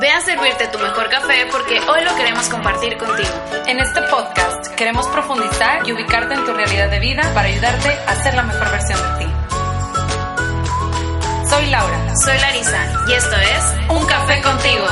Ve a servirte tu mejor café porque hoy lo queremos compartir contigo. En este podcast queremos profundizar y ubicarte en tu realidad de vida para ayudarte a ser la mejor versión de ti. Soy Laura. Soy Larisa y esto es Un Café contigo.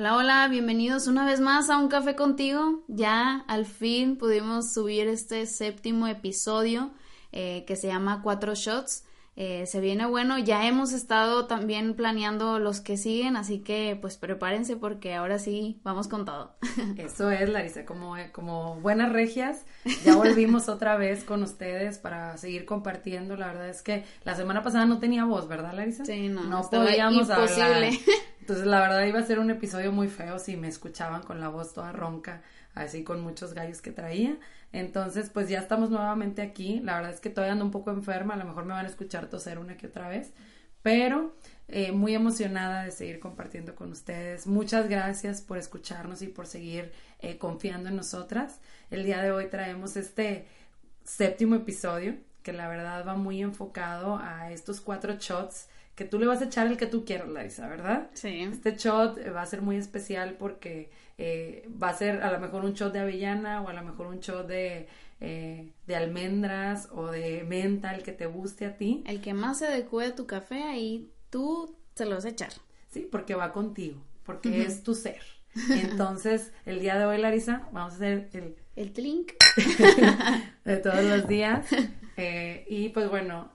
Hola, hola, bienvenidos una vez más a Un Café contigo. Ya al fin pudimos subir este séptimo episodio eh, que se llama Cuatro Shots. Eh, se viene bueno, ya hemos estado también planeando los que siguen, así que pues prepárense porque ahora sí vamos con todo. Eso es, Larisa, como, como buenas regias, ya volvimos otra vez con ustedes para seguir compartiendo. La verdad es que la semana pasada no tenía voz, ¿verdad, Larisa? Sí, no, no podíamos imposible. hablar. Entonces, la verdad iba a ser un episodio muy feo si me escuchaban con la voz toda ronca, así con muchos gallos que traía. Entonces, pues ya estamos nuevamente aquí. La verdad es que todavía ando un poco enferma, a lo mejor me van a escuchar toser una que otra vez, pero eh, muy emocionada de seguir compartiendo con ustedes. Muchas gracias por escucharnos y por seguir eh, confiando en nosotras. El día de hoy traemos este séptimo episodio que la verdad va muy enfocado a estos cuatro shots que tú le vas a echar el que tú quieras, Larisa, ¿verdad? Sí. Este shot va a ser muy especial porque eh, va a ser a lo mejor un shot de avellana o a lo mejor un shot de, eh, de almendras o de menta, el que te guste a ti. El que más se adecue a tu café, ahí tú se lo vas a echar. Sí, porque va contigo, porque es tu ser. Entonces, el día de hoy, Larisa, vamos a hacer el... El tlink. de todos los días. Eh, y pues bueno,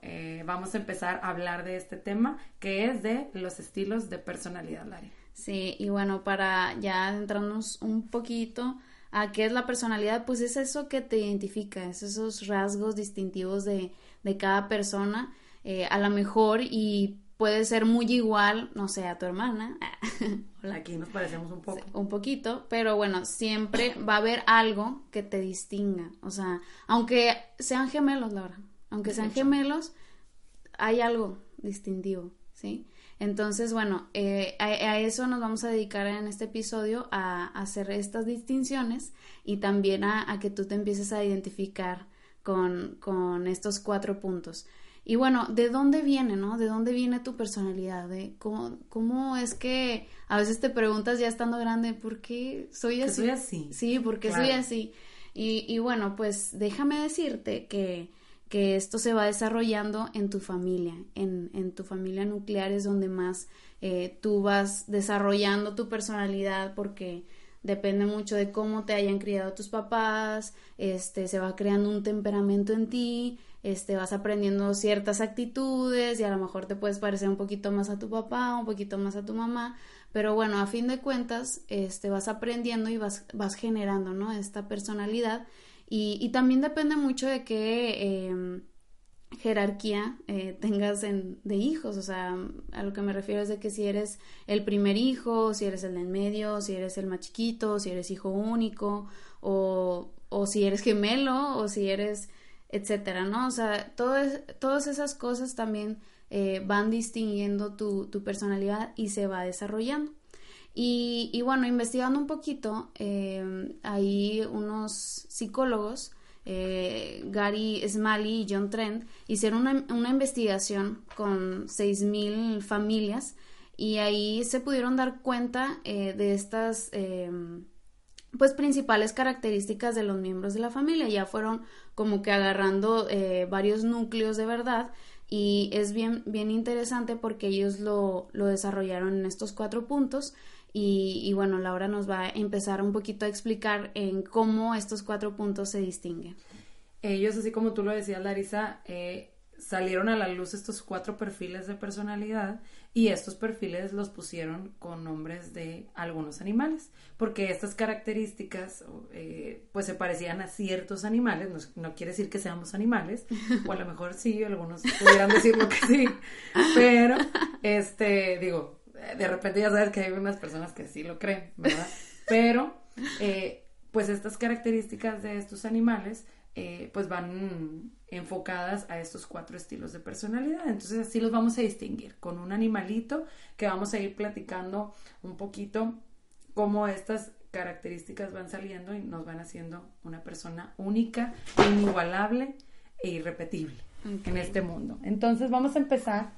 vamos a empezar a hablar de este tema que es de los estilos de personalidad, Larisa. Sí, y bueno, para ya adentrarnos un poquito a qué es la personalidad, pues es eso que te identifica, es esos rasgos distintivos de, de cada persona, eh, a lo mejor y puede ser muy igual, no sé, a tu hermana. Hola, aquí nos parecemos un poco. Un poquito, pero bueno, siempre va a haber algo que te distinga, o sea, aunque sean gemelos, Laura, aunque sean gemelos, hay algo distintivo, ¿sí? Entonces, bueno, eh, a, eso nos vamos a dedicar en este episodio a, hacer estas distinciones y también a, que tú te empieces a identificar con, con, estos cuatro puntos. Y bueno, ¿de dónde viene, no? ¿De dónde viene tu personalidad? ¿De cómo, ¿Cómo es que a veces te preguntas ya estando grande, ¿por qué soy así? Soy así. Sí, porque soy así. Y, y bueno, pues déjame decirte que que esto se va desarrollando en tu familia, en, en tu familia nuclear es donde más eh, tú vas desarrollando tu personalidad porque depende mucho de cómo te hayan criado tus papás, este, se va creando un temperamento en ti, este, vas aprendiendo ciertas actitudes y a lo mejor te puedes parecer un poquito más a tu papá, un poquito más a tu mamá, pero bueno, a fin de cuentas, este, vas aprendiendo y vas, vas generando, ¿no? Esta personalidad y, también depende mucho de qué em, jerarquía eh, tengas de hijos, o sea, a lo que me refiero es de que si eres el primer hijo, si eres el del medio, si eres el más chiquito, si eres hijo único, o, o si eres gemelo, o si eres, etcétera, ¿no? O sea, todas esas cosas también eh, van distinguiendo tu, tu personalidad y se va desarrollando. Y, bueno, investigando un poquito, eh, hay unos psicólogos, eh, Gary Smalley y John Trent, hicieron una, investigación con 6.000 familias y ahí se pudieron dar cuenta eh, de estas pues principales características de los miembros de la familia. Ya fueron como que agarrando varios núcleos de verdad y es bien, bien interesante porque ellos lo, lo desarrollaron en estos cuatro puntos y, bueno, Laura nos va a empezar un poquito a explicar en cómo estos cuatro puntos se distinguen. Ellos, así como tú lo decías, Larisa, eh, salieron a la luz estos cuatro perfiles de personalidad y estos perfiles los pusieron con nombres de algunos animales, porque estas características eh, pues se parecían a ciertos animales, no, no, quiere decir que seamos animales, o a lo mejor sí, algunos pudieran decirlo que sí, pero este, digo, de repente ya sabes que hay unas personas que sí lo creen, ¿verdad? Pero, eh, pues estas características de estos animales, eh, pues van enfocadas a estos cuatro estilos de personalidad. Entonces así los vamos a distinguir con un animalito que vamos a ir platicando un poquito cómo estas características van saliendo y nos van haciendo una persona única, inigualable e irrepetible en este mundo. Entonces vamos a empezar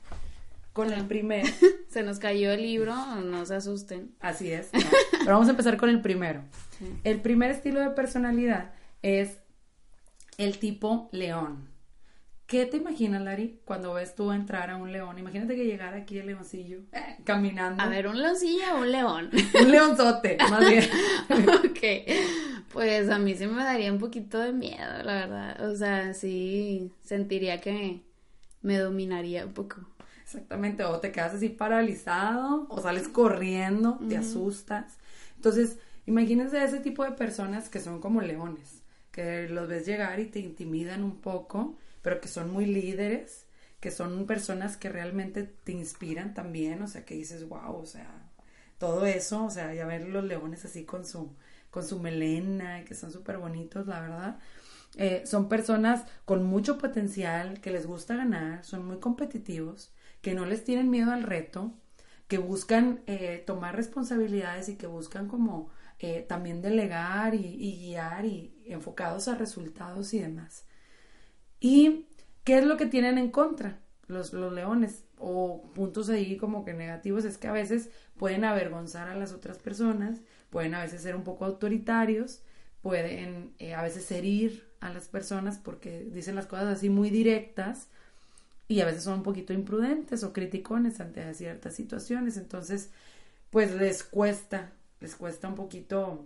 con el primer. se nos cayó el libro, no se asusten. Así es. Pero vamos a empezar con el primero. El primer estilo de personalidad es el tipo león. ¿Qué te imaginas, Lari, cuando ves tú entrar a un león? Imagínate que llegara aquí el leoncillo eh, caminando. A ver, ¿un leoncillo o un león? un leonzote, más bien. ok, pues a mí sí me daría un poquito de miedo, la verdad. O sea, sí sentiría que me dominaría un poco. Exactamente, o te quedas así paralizado, o sales corriendo, te asustas. Entonces, imagínense ese tipo de personas que son como leones, que los ves llegar y te intimidan un poco, pero que son muy líderes, que son personas que realmente te inspiran también, o sea, que dices, wow, o sea, todo eso, o sea, ya ver los leones así con su, con su melena, que son súper bonitos, la verdad. Eh, son personas con mucho potencial, que les gusta ganar, son muy competitivos, que no les tienen miedo al reto, que buscan eh, tomar responsabilidades y que buscan como eh, también delegar y, guiar y enfocados a resultados y demás. ¿Y qué es lo que tienen en contra los, los leones? O puntos ahí como que negativos es que a veces pueden avergonzar a las otras personas, pueden a veces ser un poco autoritarios, pueden eh, a veces herir a las personas porque dicen las cosas así muy directas y a veces son un poquito imprudentes o criticones ante ciertas situaciones. Entonces, pues les cuesta, les cuesta un poquito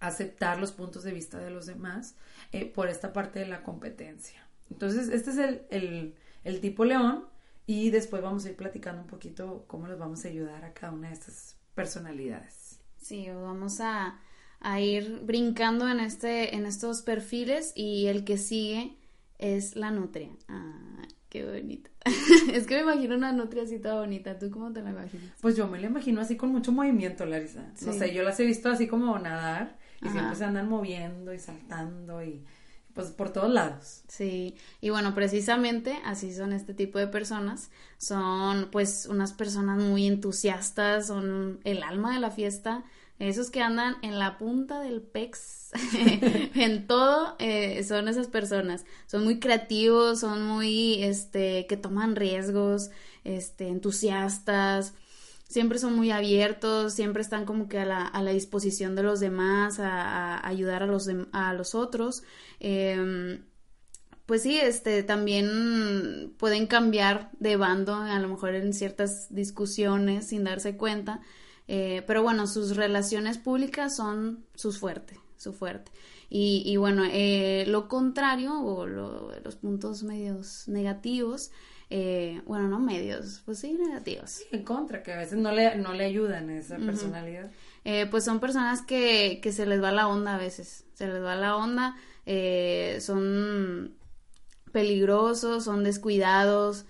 aceptar los puntos de vista de los demás eh, por esta parte de la competencia. Entonces, este es el, el, tipo león y después vamos a ir platicando un poquito cómo les vamos a ayudar a cada una de estas personalidades. Sí, vamos a, a ir brincando en, este, en estos perfiles y el que sigue es la nutria. Ah, Qué bonita. es que me imagino una nutria así toda bonita. ¿Tú cómo te la imaginas? Pues yo me la imagino así con mucho movimiento, Larisa. No sé, yo las he visto así como nadar y siempre se andan moviendo y saltando y pues por todos lados. Sí, y bueno, precisamente así son este tipo de personas. Son pues unas personas muy entusiastas, son el alma de la fiesta esos que andan en la punta del pex, en todo, eh, son esas personas. Son muy creativos, son muy, este, que toman riesgos, este, entusiastas. Siempre son muy abiertos, siempre están como que a la, a la disposición de los demás, a, ayudar a los, a los otros. Em, pues sí, este, también pueden cambiar de bando, a lo mejor en ciertas discusiones sin darse cuenta. Eh, pero bueno, sus relaciones públicas son sus fuertes, su fuerte. Y, y bueno, eh, lo contrario o los puntos medios negativos, eh, bueno, no medios, pues sí, negativos. en contra, que a veces no le, no le ayudan a esa personalidad. pues son personas que, que se les va la onda a veces, se les va la onda, son peligrosos, son descuidados,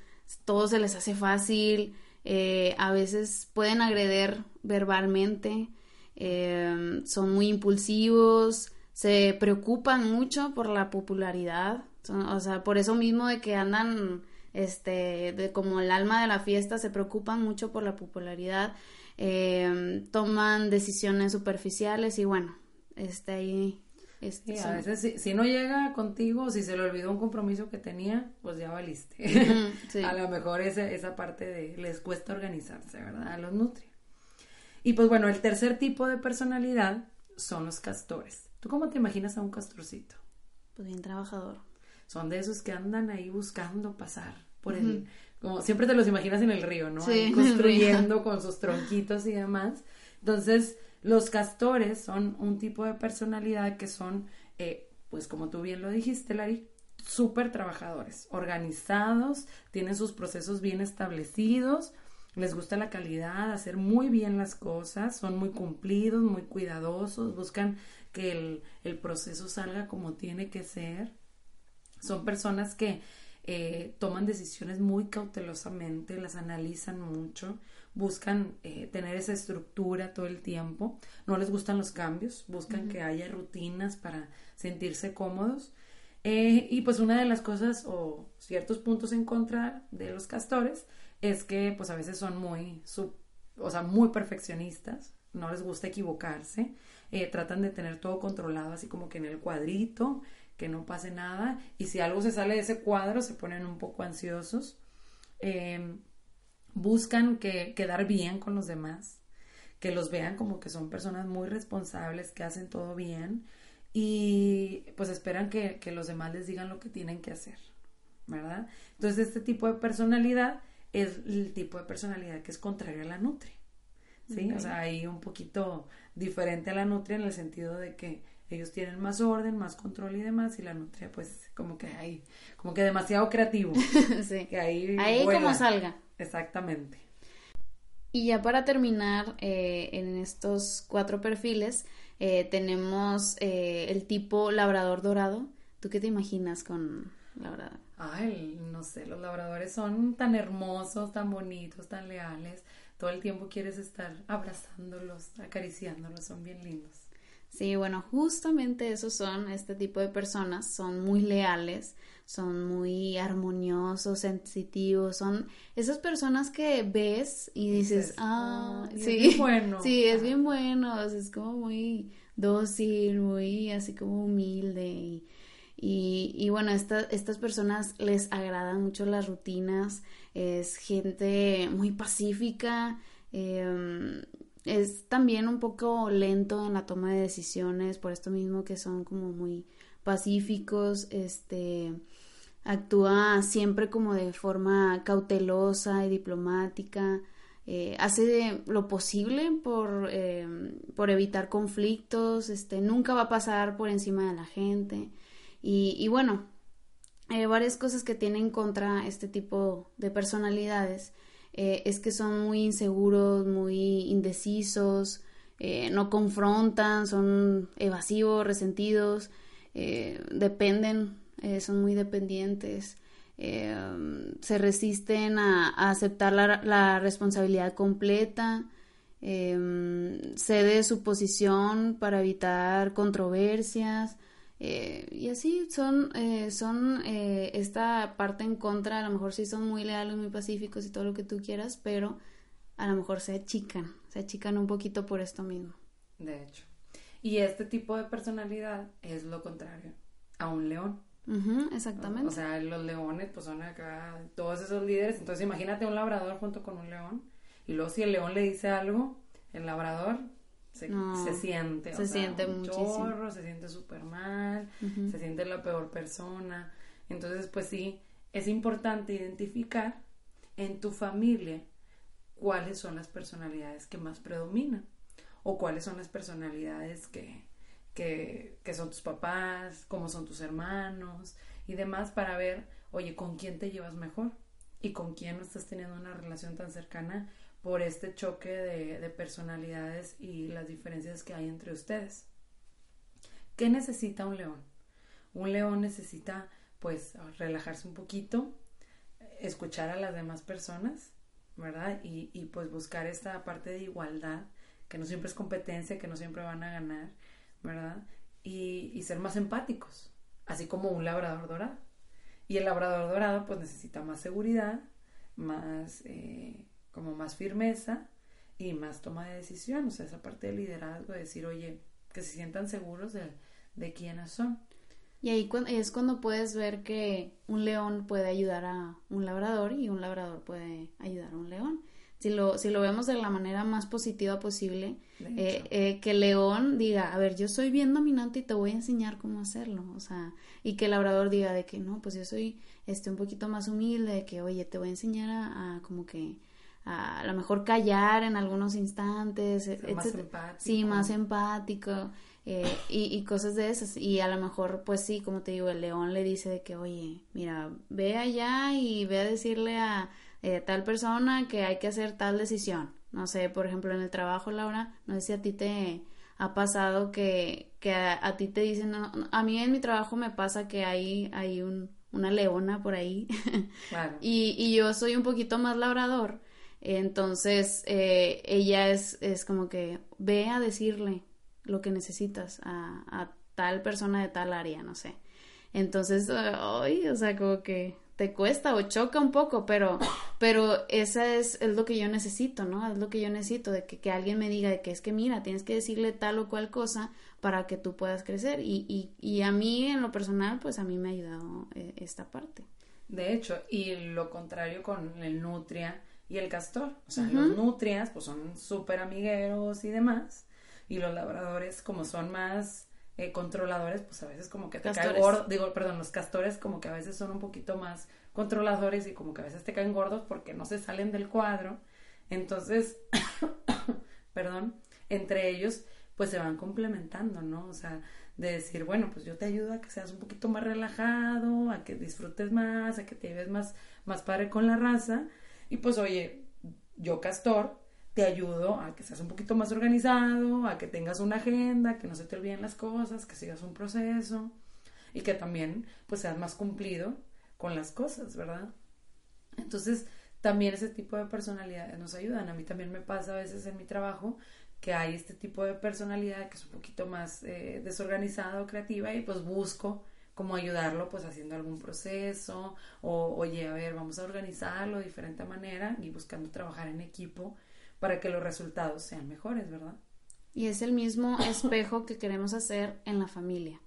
todo se les hace fácil, eh, a veces pueden agreder verbalmente, eh, son muy impulsivos, se preocupan mucho por la popularidad, o sea, por eso mismo de que andan, este, de como el alma de la fiesta, se preocupan mucho por la popularidad, eh, toman decisiones superficiales y bueno, este ahí este, a veces si, no llega contigo, si se le olvidó un compromiso que tenía, pues ya valiste. a lo mejor esa, esa parte de les cuesta organizarse, ¿verdad? A los nutri. Y pues bueno, el tercer tipo de personalidad son los castores. ¿Tú cómo te imaginas a un castorcito? Pues bien trabajador. Son de esos que andan ahí buscando pasar por el... Como siempre te los imaginas en el río, ¿no? Sí, construyendo con sus tronquitos y demás. Entonces, los castores son un tipo de personalidad que son, eh, pues como tú bien lo dijiste, Lari, súper trabajadores, organizados, tienen sus procesos bien establecidos, les gusta la calidad, hacer muy bien las cosas, son muy cumplidos, muy cuidadosos, buscan que el, el proceso salga como tiene que ser. Son personas que eh, toman decisiones muy cautelosamente, las analizan mucho, buscan eh, tener esa estructura todo el tiempo, no les gustan los cambios, buscan que haya rutinas para sentirse cómodos. Eh, y pues una de las cosas o ciertos puntos en contra de los castores es que pues a veces son muy, o sea, muy perfeccionistas, no les gusta equivocarse, eh, tratan de tener todo controlado así como que en el cuadrito, que no pase nada y si algo se sale de ese cuadro se ponen un poco ansiosos. Em, buscan que, quedar bien con los demás, que los vean como que son personas muy responsables, que hacen todo bien y pues esperan que, que los demás les digan lo que tienen que hacer, ¿verdad? Entonces este tipo de personalidad es el tipo de personalidad que es contrario a la nutria. ¿sí? O sea, hay un poquito diferente a la nutria en el sentido de que ellos tienen más orden, más control y demás, y la nutria, pues, como que hay, como que demasiado creativo. sí. Que ahí, ahí como salga. Exactamente. Y ya para terminar, eh, en estos cuatro perfiles, eh, tenemos eh, el tipo labrador dorado. ¿Tú qué te imaginas con labrador? Ay, no sé, los labradores son tan hermosos, tan bonitos, tan leales. Todo el tiempo quieres estar abrazándolos, acariciándolos, son bien lindos. Sí, bueno, justamente esos son este tipo de personas, son muy leales, son muy armoniosos, sensitivos, son esas personas que ves y dices, ah, sí, es bien bueno. sí, es bien bueno, es como muy dócil, muy así como humilde y, y, y bueno, estas personas les agradan mucho las rutinas, es gente muy pacífica, eh, es también un poco lento en la toma de decisiones, por esto mismo que son como muy pacíficos, este actúa siempre como de forma cautelosa y diplomática, eh, hace lo posible por, eh, por evitar conflictos, este, nunca va a pasar por encima de la gente. Y, y bueno, eh, varias cosas que tienen contra este tipo de personalidades eh, es que son muy inseguros, muy indecisos, eh, no confrontan, son evasivos, resentidos, eh, dependen, son muy dependientes, se resisten a, aceptar la, la, responsabilidad completa, cede su posición para evitar controversias, eh, y así son, eh, son eh, esta parte en contra, a lo mejor sí son muy leales, muy pacíficos y todo lo que tú quieras, pero a lo mejor se achican, se achican un poquito por esto mismo. De hecho. Y este tipo de personalidad es lo contrario a un león. exactamente. O sea, los leones pues son acá todos esos líderes. Entonces imagínate un labrador junto con un león. Y luego si el león le dice algo, el labrador se, siente. Se siente muchísimo. se siente súper mal, se siente la peor persona. Entonces, pues sí, es importante identificar en tu familia cuáles son las personalidades que más predominan o cuáles son las personalidades que, que, que son tus papás, cómo son tus hermanos y demás para ver, oye, con quién te llevas mejor y con quién no estás teniendo una relación tan cercana por este choque de, personalidades y las diferencias que hay entre ustedes. ¿Qué necesita un león? Un león necesita pues relajarse un poquito, escuchar a las demás personas, ¿verdad? Y, pues buscar esta parte de igualdad, que no siempre es competencia, que no siempre van a ganar, ¿verdad? Y, y ser más empáticos, así como un labrador dorado. Y el labrador dorado pues necesita más seguridad, más eh, como más firmeza y más toma de decisión, o sea, esa parte de liderazgo, de decir, oye, que se sientan seguros de, de quiénes son. Y ahí es cuando puedes ver que un león puede ayudar a un labrador y un labrador puede ayudar a un león. Si lo, si lo vemos de la manera más positiva posible, eh, eh, que el león diga, a ver, yo soy bien dominante y te voy a enseñar cómo hacerlo, o sea, y que el labrador diga de que no, pues yo soy este un poquito más humilde, de que, oye, te voy a enseñar a como que a, lo mejor callar en algunos instantes, más empático. sí, más empático eh, y, y, cosas de esas. Y a lo mejor, pues sí, como te digo, el león le dice de que, oye, mira, ve allá y ve a decirle a eh, tal persona que hay que hacer tal decisión. No sé, por ejemplo, en el trabajo, Laura, no sé si a ti te ha pasado que, que a, ti te dicen, a mí en mi trabajo me pasa que hay, hay un, una leona por ahí. Claro. y, y yo soy un poquito más labrador. Entonces, eh, ella es, es como que ve a decirle lo que necesitas a, a tal persona de tal área, no sé. Entonces, ay, o sea, como que te cuesta o choca un poco, pero, pero esa es, es lo que yo necesito, ¿no? Es lo que yo necesito, de que, que alguien me diga de que es que mira, tienes que decirle tal o cual cosa para que tú puedas crecer. Y, y, y a mí, en lo personal, pues a mí me ha ayudado eh, esta parte. De hecho, y lo contrario con el nutria y el castor. O sea, los nutrias, pues son súper amigueros y demás. Y los labradores, como son más eh, controladores, pues a veces como que te caen gordo. Digo, perdón, los castores como que a veces son un poquito más controladores y como que a veces te caen gordos porque no se salen del cuadro. Entonces, perdón, entre ellos pues se van complementando, ¿no? O sea, de decir, bueno, pues yo te ayudo a que seas un poquito más relajado, a que disfrutes más, a que te lleves más, más padre con la raza. Y pues, oye, yo, Castor, te ayudo a que seas un poquito más organizado, a que tengas una agenda, que no se te olviden las cosas, que sigas un proceso y que también, pues, seas más cumplido con las cosas, ¿verdad? Entonces, también ese tipo de personalidades nos ayudan. A mí también me pasa a veces en mi trabajo que hay este tipo de personalidad que es un poquito más eh, desorganizada o creativa y pues busco como ayudarlo pues haciendo algún proceso o oye, a ver, vamos a organizarlo de diferente manera y buscando trabajar en equipo para que los resultados sean mejores, ¿verdad? Y es el mismo espejo que queremos hacer en la familia.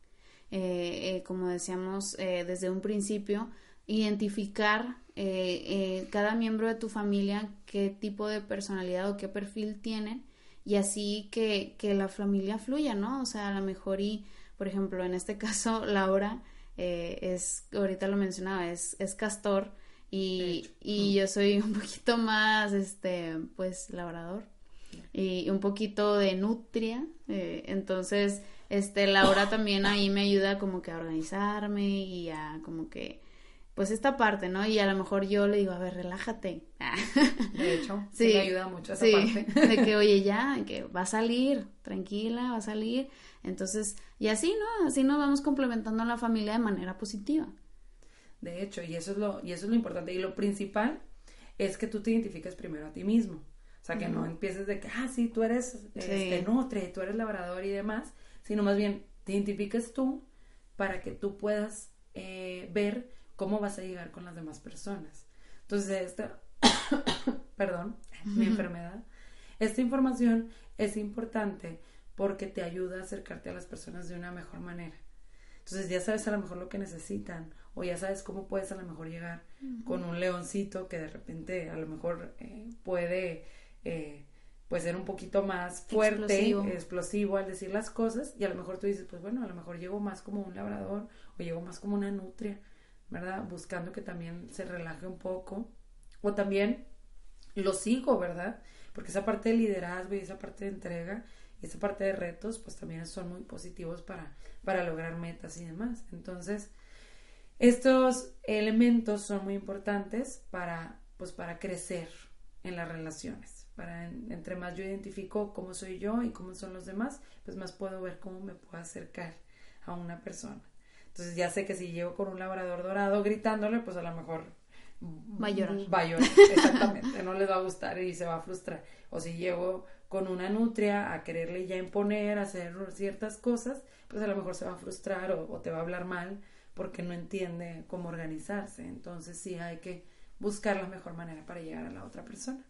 Eh, eh, como decíamos desde un principio, identificar eh, eh, cada miembro de tu familia qué tipo de personalidad o qué perfil tienen y así que, que la familia fluya, ¿no? O sea, a lo mejor y, por ejemplo, en este caso, Laura eh, es, ahorita lo mencionaba, es, es castor y, y yo soy un poquito más, este, pues, labrador y un poquito de nutria, entonces, este, Laura también ahí me ayuda como que a organizarme y a como que pues esta parte, ¿no? Y a lo mejor yo le digo, a ver, relájate. De hecho, sí, me ayuda mucho esa parte. De que, oye, ya, que va a salir, tranquila, va a salir. Entonces, y así, ¿no? Así nos vamos complementando a la familia de manera positiva. De hecho, y eso es lo, y eso es lo importante. Y lo principal es que tú te identifiques primero a ti mismo. O sea, que no empieces de que, ah, sí, tú eres este, nutre, tú eres labrador y demás, sino más bien te identifiques tú para que tú puedas eh, ver cómo vas a llegar con las demás personas. Entonces, esta, perdón, mi enfermedad, esta información es importante porque te ayuda a acercarte a las personas de una mejor manera. Entonces ya sabes a lo mejor lo que necesitan o ya sabes cómo puedes a lo mejor llegar con un leoncito que de repente a lo mejor eh, puede eh, pues ser un poquito más fuerte, explosivo. explosivo. al decir las cosas y a lo mejor tú dices pues bueno, a lo mejor llego más como un labrador o llego más como una nutria ¿verdad? Buscando que también se relaje un poco. O también lo sigo, ¿verdad? Porque esa parte de liderazgo y esa parte de entrega y esa parte de retos, pues también son muy positivos para, para lograr metas y demás. Entonces, estos elementos son muy importantes para, pues, para crecer en las relaciones. Para entre más yo identifico cómo soy yo y cómo son los demás, pues más puedo ver cómo me puedo acercar a una persona. Entonces ya sé que si llego con un labrador dorado gritándole, pues a lo mejor va a llorar. Va a llorar, exactamente, no les va a gustar y se va a frustrar. O si llego con una nutria a quererle ya imponer, hacer ciertas cosas, pues a lo mejor se va a frustrar o, te va a hablar mal porque no entiende cómo organizarse. Entonces sí hay que buscar la mejor manera para llegar a la otra persona.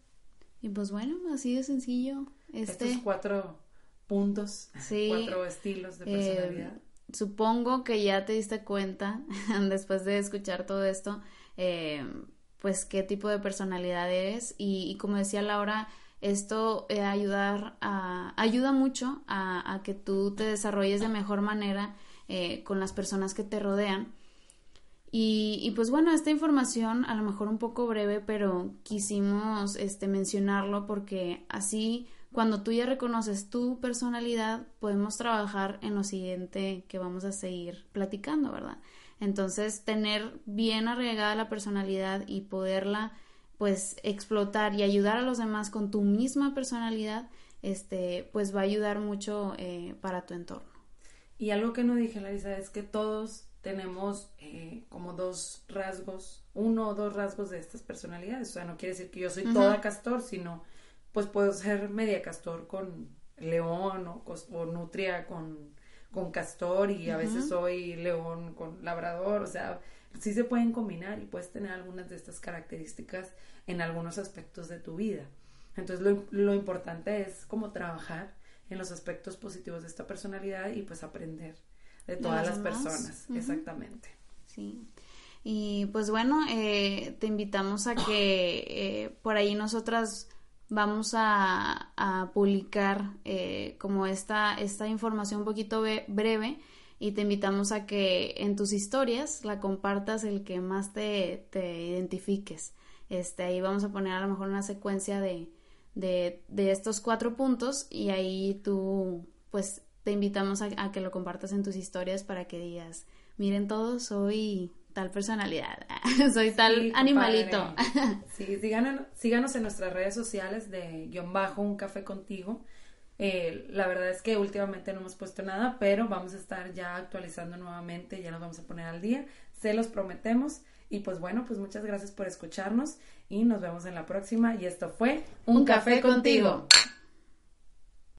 Y pues bueno, así de sencillo. Este... Estos cuatro puntos, cuatro estilos de personalidad. Eh, supongo que ya te diste cuenta, después de escuchar todo esto, eh, pues qué tipo de personalidad eres y, como decía Laura, esto eh, ayudar a, ayuda mucho a, que tú te desarrolles de mejor manera eh, con las personas que te rodean. Y, y, pues bueno, esta información a lo mejor un poco breve, pero quisimos este, mencionarlo porque así cuando tú ya reconoces tu personalidad, podemos trabajar en lo siguiente que vamos a seguir platicando, ¿verdad? Entonces, tener bien arraigada la personalidad y poderla pues explotar y ayudar a los demás con tu misma personalidad, este, pues va a ayudar mucho eh, para tu entorno. Y algo que no dije, Larisa, es que todos tenemos eh, como dos rasgos, uno o dos rasgos de estas personalidades. O sea, no quiere decir que yo soy toda castor, sino pues puedo ser media castor con león o, nutria con, con castor y a veces soy león con labrador, o sea, sí se pueden combinar y puedes tener algunas de estas características en algunos aspectos de tu vida. Entonces lo, lo importante es como trabajar en los aspectos positivos de esta personalidad y pues aprender de todas las personas, exactamente. Sí. Y pues bueno, eh, te invitamos a que eh, por ahí nosotras vamos a, a publicar eh, como esta, esta información un poquito breve y te invitamos a que en tus historias la compartas el que más te, te identifiques. Este, ahí vamos a poner a lo mejor una secuencia de, de, de estos cuatro puntos y ahí tú pues te invitamos a, que lo compartas en tus historias para que digas, miren todos, soy tal personalidad, soy tal animalito. sí, síganos, síganos en nuestras redes sociales de guion bajo un café contigo. Eh, la verdad es que últimamente no hemos puesto nada, pero vamos a estar ya actualizando nuevamente, ya nos vamos a poner al día, se los prometemos. Y pues bueno, pues muchas gracias por escucharnos y nos vemos en la próxima. Y esto fue Un, café, contigo.